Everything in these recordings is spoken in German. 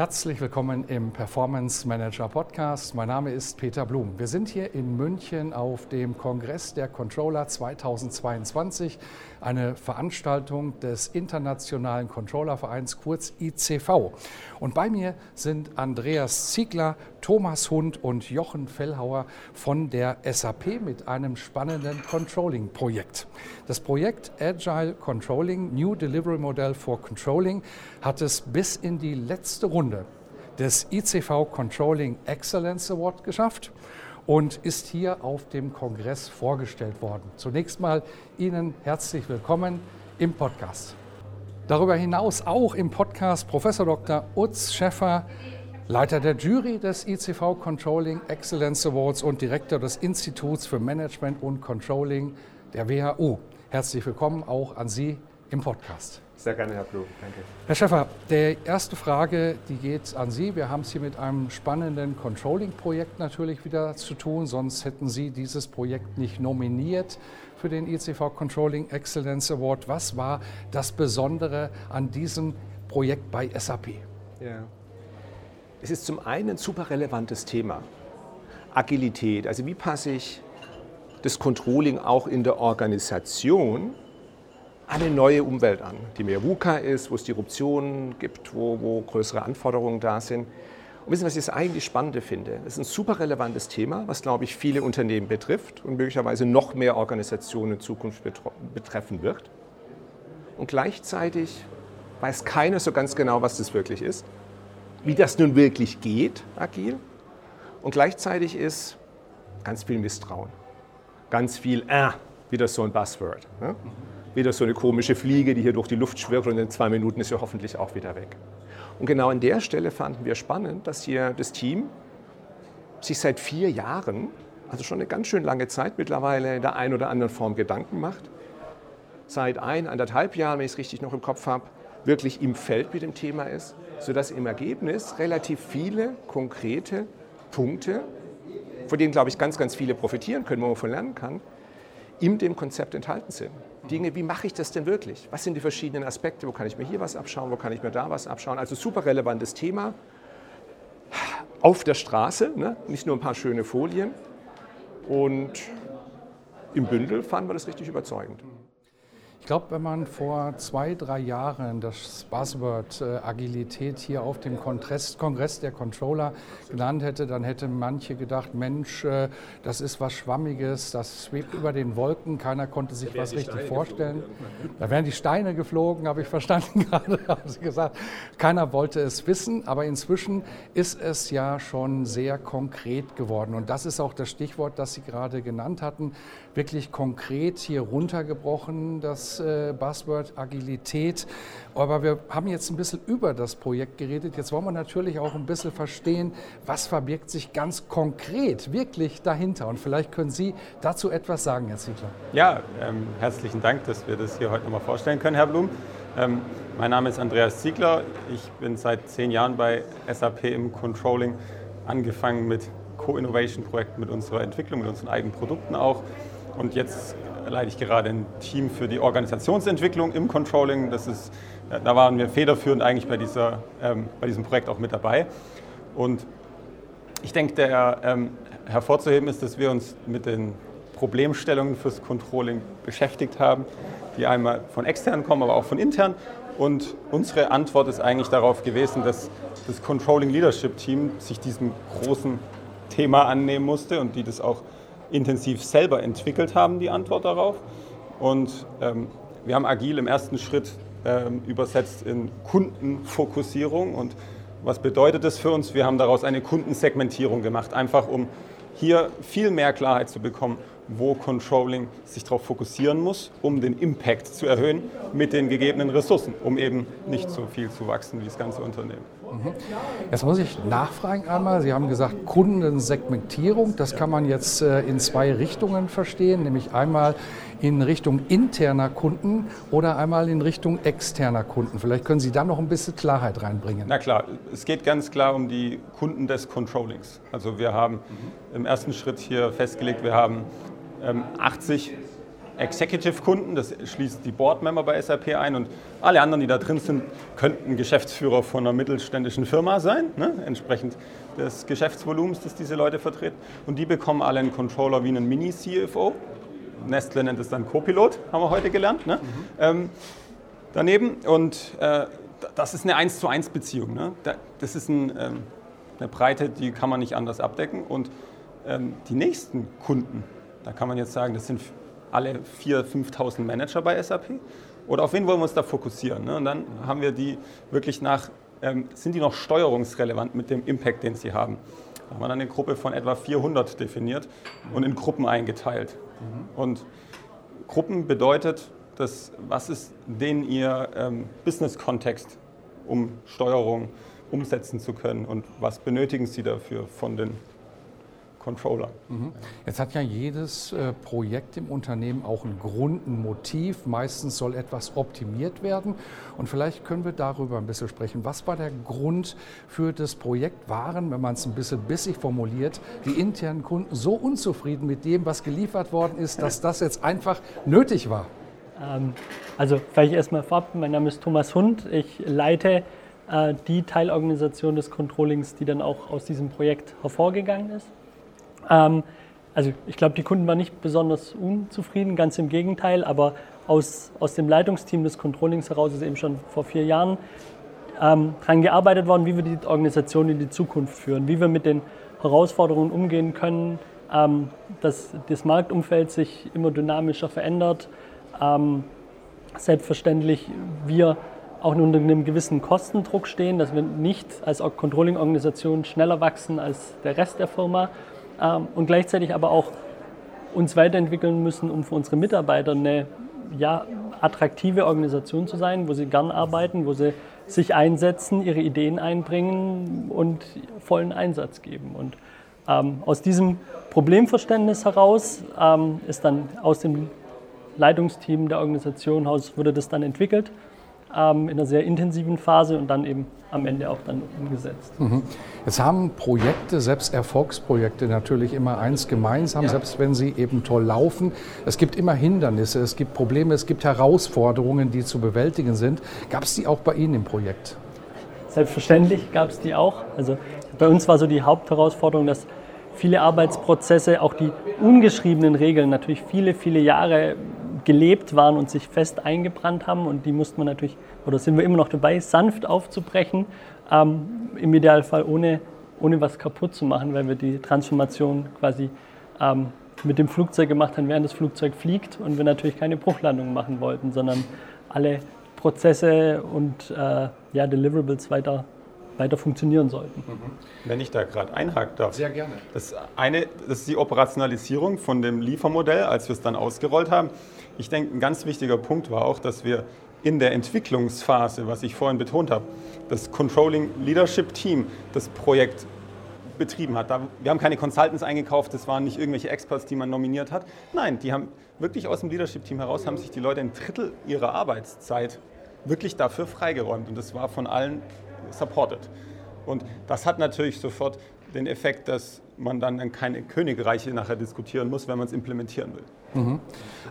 Herzlich willkommen im Performance Manager Podcast. Mein Name ist Peter Blum. Wir sind hier in München auf dem Kongress der Controller 2022, eine Veranstaltung des Internationalen Controllervereins kurz ICV. Und bei mir sind Andreas Ziegler, Thomas Hund und Jochen Fellhauer von der SAP mit einem spannenden Controlling-Projekt. Das Projekt Agile Controlling, New Delivery Model for Controlling, hat es bis in die letzte Runde des ICV Controlling Excellence Award geschafft und ist hier auf dem Kongress vorgestellt worden. Zunächst mal Ihnen herzlich willkommen im Podcast. Darüber hinaus auch im Podcast Professor Dr. Utz Schäffer, Leiter der Jury des ICV Controlling Excellence Awards und Direktor des Instituts für Management und Controlling der WHU. Herzlich willkommen auch an Sie im Podcast. Sehr gerne, Herr Blum. Danke. Herr Schäffer, die erste Frage, die geht an Sie. Wir haben es hier mit einem spannenden Controlling-Projekt natürlich wieder zu tun, sonst hätten Sie dieses Projekt nicht nominiert für den ICV Controlling Excellence Award. Was war das Besondere an diesem Projekt bei SAP? Ja. Es ist zum einen ein super relevantes Thema. Agilität, also wie passe ich das Controlling auch in der Organisation eine neue Umwelt an, die mehr VUCA ist, wo es Disruptionen gibt, wo, wo größere Anforderungen da sind. Und wissen, was ich das eigentlich Spannende finde? Das ist ein super relevantes Thema, was, glaube ich, viele Unternehmen betrifft und möglicherweise noch mehr Organisationen in Zukunft betreffen wird. Und gleichzeitig weiß keiner so ganz genau, was das wirklich ist, wie das nun wirklich geht, agil. Und gleichzeitig ist ganz viel Misstrauen, ganz viel, äh, wieder so ein Buzzword. Ne? Wieder so eine komische Fliege, die hier durch die Luft schwirrt und in zwei Minuten ist sie hoffentlich auch wieder weg. Und genau an der Stelle fanden wir spannend, dass hier das Team sich seit vier Jahren, also schon eine ganz schön lange Zeit mittlerweile, in der einen oder anderen Form Gedanken macht. Seit ein, anderthalb Jahren, wenn ich es richtig noch im Kopf habe, wirklich im Feld mit dem Thema ist, sodass im Ergebnis relativ viele konkrete Punkte, von denen, glaube ich, ganz, ganz viele profitieren können, wo man von lernen kann, in dem Konzept enthalten sind. Dinge, wie mache ich das denn wirklich? Was sind die verschiedenen Aspekte? Wo kann ich mir hier was abschauen? Wo kann ich mir da was abschauen? Also super relevantes Thema. Auf der Straße, ne? nicht nur ein paar schöne Folien. Und im Bündel fanden wir das richtig überzeugend. Ich glaube, wenn man vor zwei, drei Jahren das Buzzword äh, Agilität hier auf dem Kongress, Kongress, der Controller genannt hätte, dann hätte manche gedacht, Mensch, äh, das ist was Schwammiges, das schwebt über den Wolken, keiner konnte sich was richtig Steine vorstellen. Da wären die Steine geflogen, habe ich verstanden gerade, haben Sie gesagt. Keiner wollte es wissen, aber inzwischen ist es ja schon sehr konkret geworden. Und das ist auch das Stichwort, das Sie gerade genannt hatten, wirklich konkret hier runtergebrochen, das äh, Buzzword Agilität. Aber wir haben jetzt ein bisschen über das Projekt geredet. Jetzt wollen wir natürlich auch ein bisschen verstehen, was verbirgt sich ganz konkret wirklich dahinter. Und vielleicht können Sie dazu etwas sagen, Herr Ziegler. Ja, ähm, herzlichen Dank, dass wir das hier heute nochmal vorstellen können, Herr Blum. Ähm, mein Name ist Andreas Ziegler. Ich bin seit zehn Jahren bei SAP im Controlling, angefangen mit Co-Innovation-Projekten, mit unserer Entwicklung, mit unseren eigenen Produkten auch. Und jetzt leite ich gerade ein Team für die Organisationsentwicklung im Controlling. Das ist, äh, da waren wir federführend eigentlich bei, dieser, ähm, bei diesem Projekt auch mit dabei. Und ich denke, der ähm, hervorzuheben ist, dass wir uns mit den Problemstellungen fürs Controlling beschäftigt haben, die einmal von extern kommen, aber auch von intern. Und unsere Antwort ist eigentlich darauf gewesen, dass das Controlling Leadership Team sich diesem großen Thema annehmen musste und die das auch intensiv selber entwickelt haben, die Antwort darauf. Und ähm, wir haben agil im ersten Schritt ähm, übersetzt in Kundenfokussierung und Was bedeutet das für uns? Wir haben daraus eine Kundensegmentierung gemacht, einfach um hier viel mehr Klarheit zu bekommen, wo Controlling sich darauf fokussieren muss, um den Impact zu erhöhen mit den gegebenen Ressourcen, um eben nicht so viel zu wachsen wie das ganze Unternehmen. Mhm. Jetzt muss ich nachfragen einmal. Sie haben gesagt Kundensegmentierung. Das kann man jetzt äh, in zwei Richtungen verstehen, nämlich einmal in Richtung interner Kunden oder einmal in Richtung externer Kunden. Vielleicht können Sie da noch ein bisschen Klarheit reinbringen. Na klar, es geht ganz klar um die Kunden des Controllings. Also wir haben im ersten Schritt hier festgelegt, wir haben ähm, 80 Executive-Kunden, das schließt die Board-Member bei SAP ein und alle anderen, die da drin sind, könnten Geschäftsführer von einer mittelständischen Firma sein, ne? entsprechend des Geschäftsvolumens, das diese Leute vertreten. Und die bekommen alle einen Controller wie einen Mini-CFO. Nestle nennt es dann Copilot, haben wir heute gelernt. Ne? Mhm. Ähm, daneben und äh, das ist eine 1 zu 1 Beziehung. Ne? Das ist ein, ähm, eine Breite, die kann man nicht anders abdecken. Und ähm, die nächsten Kunden, da kann man jetzt sagen, das sind alle 4.000, 5.000 Manager bei SAP. Oder auf wen wollen wir uns da fokussieren? Ne? Und dann haben wir die wirklich nach, ähm, sind die noch steuerungsrelevant mit dem Impact, den sie haben? Da haben wir dann eine Gruppe von etwa 400 definiert und in Gruppen eingeteilt. Mhm. Und Gruppen bedeutet, dass, was ist denn Ihr ähm, Business-Kontext, um Steuerung umsetzen zu können und was benötigen Sie dafür von den Controller. Mhm. Jetzt hat ja jedes äh, Projekt im Unternehmen auch einen Grund, ein Motiv. Meistens soll etwas optimiert werden. Und vielleicht können wir darüber ein bisschen sprechen. Was war der Grund für das Projekt? Waren, wenn man es ein bisschen bissig formuliert, die internen Kunden so unzufrieden mit dem, was geliefert worden ist, dass das jetzt einfach nötig war? Ähm, also vielleicht erstmal vorab, mein Name ist Thomas Hund. Ich leite äh, die Teilorganisation des Controllings, die dann auch aus diesem Projekt hervorgegangen ist. Ähm, also ich glaube, die Kunden waren nicht besonders unzufrieden, ganz im Gegenteil, aber aus, aus dem Leitungsteam des Controllings heraus ist eben schon vor vier Jahren ähm, daran gearbeitet worden, wie wir die Organisation in die Zukunft führen, wie wir mit den Herausforderungen umgehen können, ähm, dass das Marktumfeld sich immer dynamischer verändert. Ähm, selbstverständlich wir auch unter einem gewissen Kostendruck stehen, dass wir nicht als Controlling-Organisation schneller wachsen als der Rest der Firma ähm, und gleichzeitig aber auch uns weiterentwickeln müssen, um für unsere Mitarbeiter eine ja, attraktive Organisation zu sein, wo sie gern arbeiten, wo sie sich einsetzen, ihre Ideen einbringen und vollen Einsatz geben. Und ähm, aus diesem Problemverständnis heraus ähm, ist dann aus dem Leitungsteam der Organisation heraus wurde das dann entwickelt ähm, in einer sehr intensiven Phase und dann eben am Ende auch dann umgesetzt. Mhm. Jetzt haben Projekte, selbst Erfolgsprojekte natürlich immer eins gemeinsam, ja. selbst wenn sie eben toll laufen. Es gibt immer Hindernisse, es gibt Probleme, es gibt Herausforderungen, die zu bewältigen sind. Gab es die auch bei Ihnen im Projekt? Selbstverständlich gab es die auch. Also bei uns war so die Hauptherausforderung, dass viele Arbeitsprozesse, auch die ungeschriebenen Regeln, natürlich viele, viele Jahre gelebt waren und sich fest eingebrannt haben. Und die mussten wir natürlich, oder sind wir immer noch dabei, sanft aufzubrechen. Ähm, Im Idealfall ohne, ohne was kaputt zu machen, weil wir die Transformation quasi ähm, mit dem Flugzeug gemacht haben, während das Flugzeug fliegt und wir natürlich keine Bruchlandung machen wollten, sondern alle Prozesse und äh, ja, Deliverables weiter weiter funktionieren sollten. Wenn ich da gerade einhaken darf. Sehr gerne. Das eine, das ist die Operationalisierung von dem Liefermodell, als wir es dann ausgerollt haben. Ich denke, ein ganz wichtiger Punkt war auch, dass wir in der Entwicklungsphase, was ich vorhin betont habe, das Controlling Leadership Team das Projekt betrieben hat. wir haben keine Consultants eingekauft, das waren nicht irgendwelche Experts, die man nominiert hat. Nein, die haben wirklich aus dem Leadership Team heraus, haben sich die Leute ein Drittel ihrer Arbeitszeit wirklich dafür freigeräumt. Und das war von allen supported. Und das hat natürlich sofort den Effekt, dass man dann keine Königreiche nachher diskutieren muss, wenn man es implementieren will. Mhm.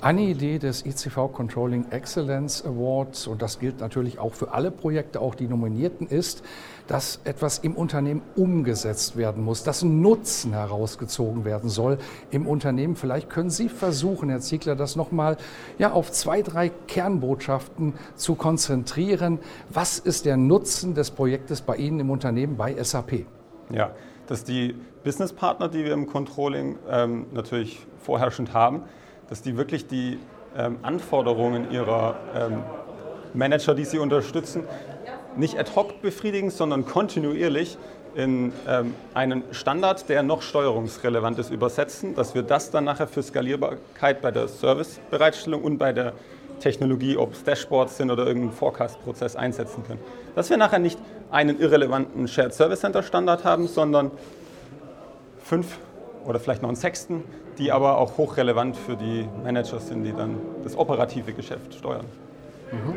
Eine Idee des ICV Controlling Excellence Awards, und das gilt natürlich auch für alle Projekte, auch die nominierten, ist, dass etwas im Unternehmen umgesetzt werden muss, dass ein Nutzen herausgezogen werden soll im Unternehmen. Vielleicht können Sie versuchen, Herr Ziegler, das nochmal ja, auf zwei, drei Kernbotschaften zu konzentrieren. Was ist der Nutzen des Projektes bei Ihnen im Unternehmen bei SAP? Ja, dass die Businesspartner, die wir im Controlling ähm, natürlich vorherrschend haben, dass die wirklich die ähm, Anforderungen ihrer ähm, Manager, die sie unterstützen, nicht ad hoc befriedigen, sondern kontinuierlich in ähm, einen Standard, der noch steuerungsrelevant ist, übersetzen, dass wir das dann nachher für Skalierbarkeit bei der Servicebereitstellung und bei der Technologie, ob es Dashboards sind oder irgendeinen Forecast-Prozess einsetzen können. Dass wir nachher nicht einen irrelevanten Shared Service Center Standard haben, sondern fünf oder vielleicht noch einen sechsten, die aber auch hochrelevant für die Manager sind, die dann das operative Geschäft steuern. Mhm.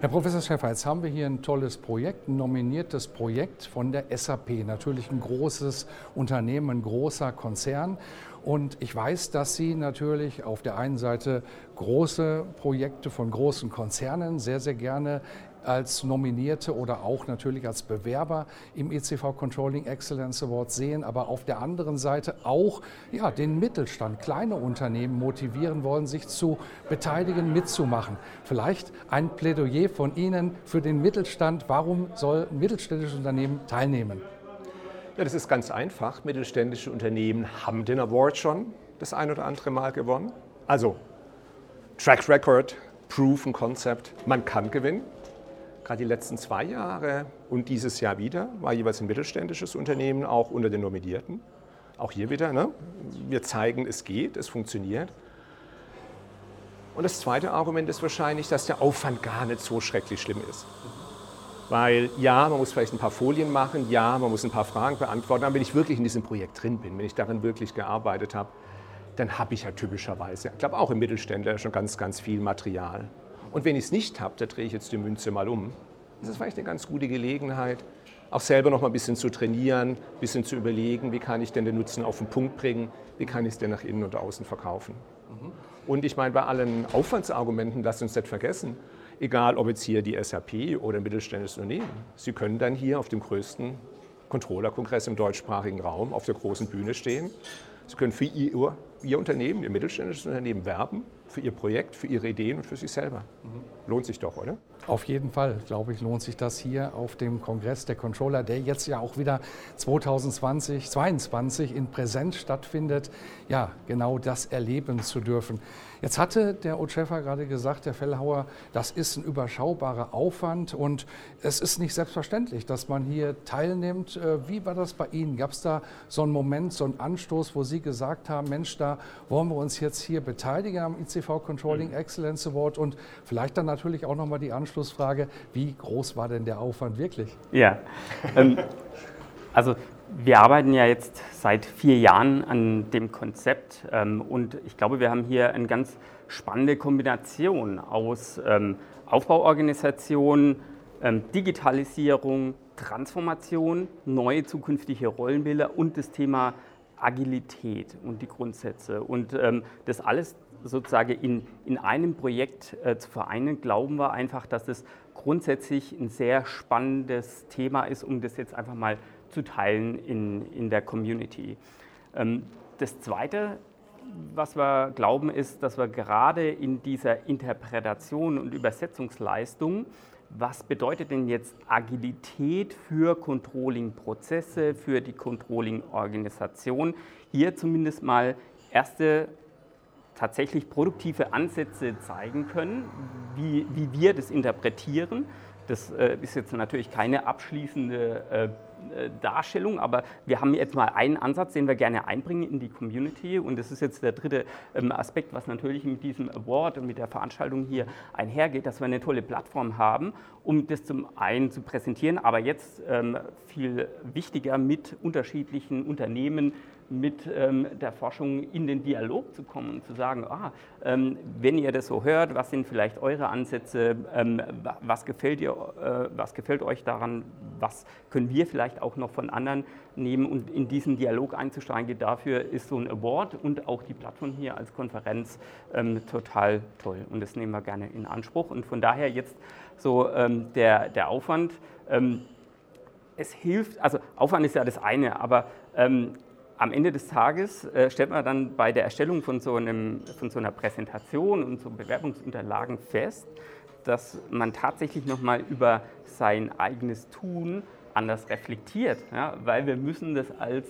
Herr Professor Schäfer, jetzt haben wir hier ein tolles Projekt, ein nominiertes Projekt von der SAP. Natürlich ein großes Unternehmen, ein großer Konzern. Und ich weiß, dass Sie natürlich auf der einen Seite große Projekte von großen Konzernen sehr, sehr gerne als Nominierte oder auch natürlich als Bewerber im ECV Controlling Excellence Award sehen, aber auf der anderen Seite auch ja, den Mittelstand, kleine Unternehmen motivieren wollen, sich zu beteiligen, mitzumachen. Vielleicht ein Plädoyer von Ihnen für den Mittelstand. Warum soll ein mittelständisches Unternehmen teilnehmen? Ja, das ist ganz einfach. Mittelständische Unternehmen haben den Award schon das ein oder andere Mal gewonnen. Also Track Record, Proven Concept, man kann gewinnen. Gerade die letzten zwei Jahre und dieses Jahr wieder war jeweils ein mittelständisches Unternehmen auch unter den Nominierten. Auch hier wieder, ne? wir zeigen, es geht, es funktioniert. Und das zweite Argument ist wahrscheinlich, dass der Aufwand gar nicht so schrecklich schlimm ist. Weil ja, man muss vielleicht ein paar Folien machen, ja, man muss ein paar Fragen beantworten, aber wenn ich wirklich in diesem Projekt drin bin, wenn ich darin wirklich gearbeitet habe, dann habe ich ja typischerweise, ich glaube auch im Mittelständler schon ganz, ganz viel Material. Und wenn ich es nicht habe, da drehe ich jetzt die Münze mal um. Das ist vielleicht eine ganz gute Gelegenheit, auch selber noch mal ein bisschen zu trainieren, ein bisschen zu überlegen, wie kann ich denn den Nutzen auf den Punkt bringen, wie kann ich es denn nach innen und außen verkaufen. Mhm. Und ich meine, bei allen Aufwandsargumenten, lasst uns nicht vergessen, egal ob jetzt hier die SAP oder ein mittelständisches Unternehmen, Sie können dann hier auf dem größten Controller-Kongress im deutschsprachigen Raum auf der großen Bühne stehen. Sie können für Ihr, Ihr Unternehmen, Ihr mittelständisches Unternehmen werben für Ihr Projekt, für Ihre Ideen und für sich selber. Mhm. Lohnt sich doch, oder? Auf jeden Fall, glaube ich, lohnt sich das hier auf dem Kongress der Controller, der jetzt ja auch wieder 2020, 2022 in Präsenz stattfindet, ja, genau das erleben zu dürfen. Jetzt hatte der Ochefa gerade gesagt, der Fellhauer, das ist ein überschaubarer Aufwand und es ist nicht selbstverständlich, dass man hier teilnimmt. Äh, wie war das bei Ihnen? Gab es da so einen Moment, so einen Anstoß, wo Sie gesagt haben, Mensch, da wollen wir uns jetzt hier beteiligen am ICV Controlling Excellence Award und vielleicht dann natürlich auch nochmal die Anschlussfrage, wie groß war denn der Aufwand wirklich? Ja, ähm, also wir arbeiten ja jetzt seit vier Jahren an dem Konzept ähm, und ich glaube, wir haben hier eine ganz spannende Kombination aus ähm, Aufbauorganisation, ähm, Digitalisierung, Transformation, neue zukünftige Rollenbilder und das Thema Agilität und die Grundsätze. Und ähm, das alles sozusagen in, in einem Projekt äh, zu vereinen, glauben wir einfach, dass es grundsätzlich ein sehr spannendes Thema ist, um das jetzt einfach mal zu teilen in, in der Community. Ähm, das Zweite, was wir glauben, ist, dass wir gerade in dieser Interpretation und Übersetzungsleistung, was bedeutet denn jetzt Agilität für Controlling-Prozesse, für die Controlling-Organisation, hier zumindest mal erste tatsächlich produktive Ansätze zeigen können, wie, wie wir das interpretieren. Das äh, ist jetzt natürlich keine abschließende äh, äh, Darstellung, aber wir haben jetzt mal einen Ansatz, den wir gerne einbringen in die Community und das ist jetzt der dritte ähm, Aspekt, was natürlich mit diesem Award und mit der Veranstaltung hier einhergeht, dass wir eine tolle Plattform haben, um das zum einen zu präsentieren, aber jetzt ähm, viel wichtiger mit unterschiedlichen Unternehmen, mit ähm, der Forschung in den Dialog zu kommen und zu sagen, ah, ähm, wenn ihr das so hört, was sind vielleicht eure Ansätze, ähm, was, gefällt ihr, äh, was gefällt euch daran, was können wir vielleicht auch noch von anderen nehmen und in diesen Dialog einzusteigen. Dafür ist so ein Award und auch die Plattform hier als Konferenz ähm, total toll und das nehmen wir gerne in Anspruch und von daher jetzt so ähm, der, der Aufwand. Ähm, es hilft, also Aufwand ist ja das eine, aber am Ende des Tages äh, stellt man dann bei der Erstellung von so, einem, von so einer Präsentation und so Bewerbungsunterlagen fest, dass man tatsächlich nochmal über sein eigenes Tun anders reflektiert, ja? weil wir müssen das als,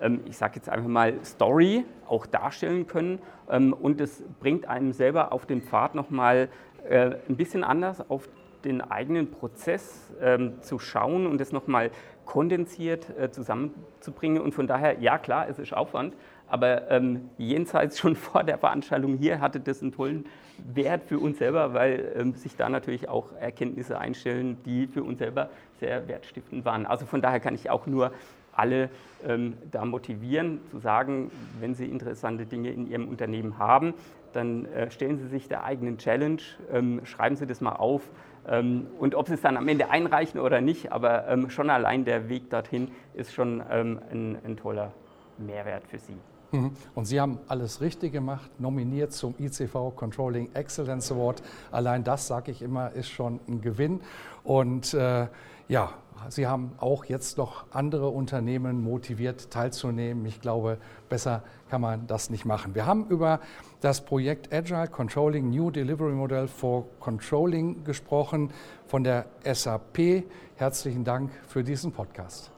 ähm, ich sage jetzt einfach mal, Story auch darstellen können und es bringt einem selber auf dem Pfad nochmal äh, ein bisschen anders auf den eigenen Prozess ähm, zu schauen und das nochmal kondensiert äh, zusammenzubringen. Und von daher, ja klar, es ist Aufwand, aber ähm, jenseits schon vor der Veranstaltung hier hatte das einen tollen Wert für uns selber, weil ähm, sich da natürlich auch Erkenntnisse einstellen, die für uns selber sehr wertstiftend waren. Also von daher kann ich auch nur alle ähm, da motivieren, zu sagen, wenn Sie interessante Dinge in Ihrem Unternehmen haben, dann äh, stellen Sie sich der eigenen Challenge, ähm, schreiben Sie das mal auf. Ähm, und ob Sie es dann am Ende einreichen oder nicht, aber ähm, schon allein der Weg dorthin ist schon ein, ein toller Mehrwert für Sie. Mhm. Und Sie haben alles richtig gemacht, nominiert zum ICV Controlling Excellence Award. Allein das, sage ich immer, ist schon ein Gewinn. Und äh, ja, Sie haben auch jetzt noch andere Unternehmen motiviert, teilzunehmen. Ich glaube, besser kann man das nicht machen. Wir haben über das Projekt Agile Controlling New Delivery Model for Controlling gesprochen von der SAP. Herzlichen Dank für diesen Podcast.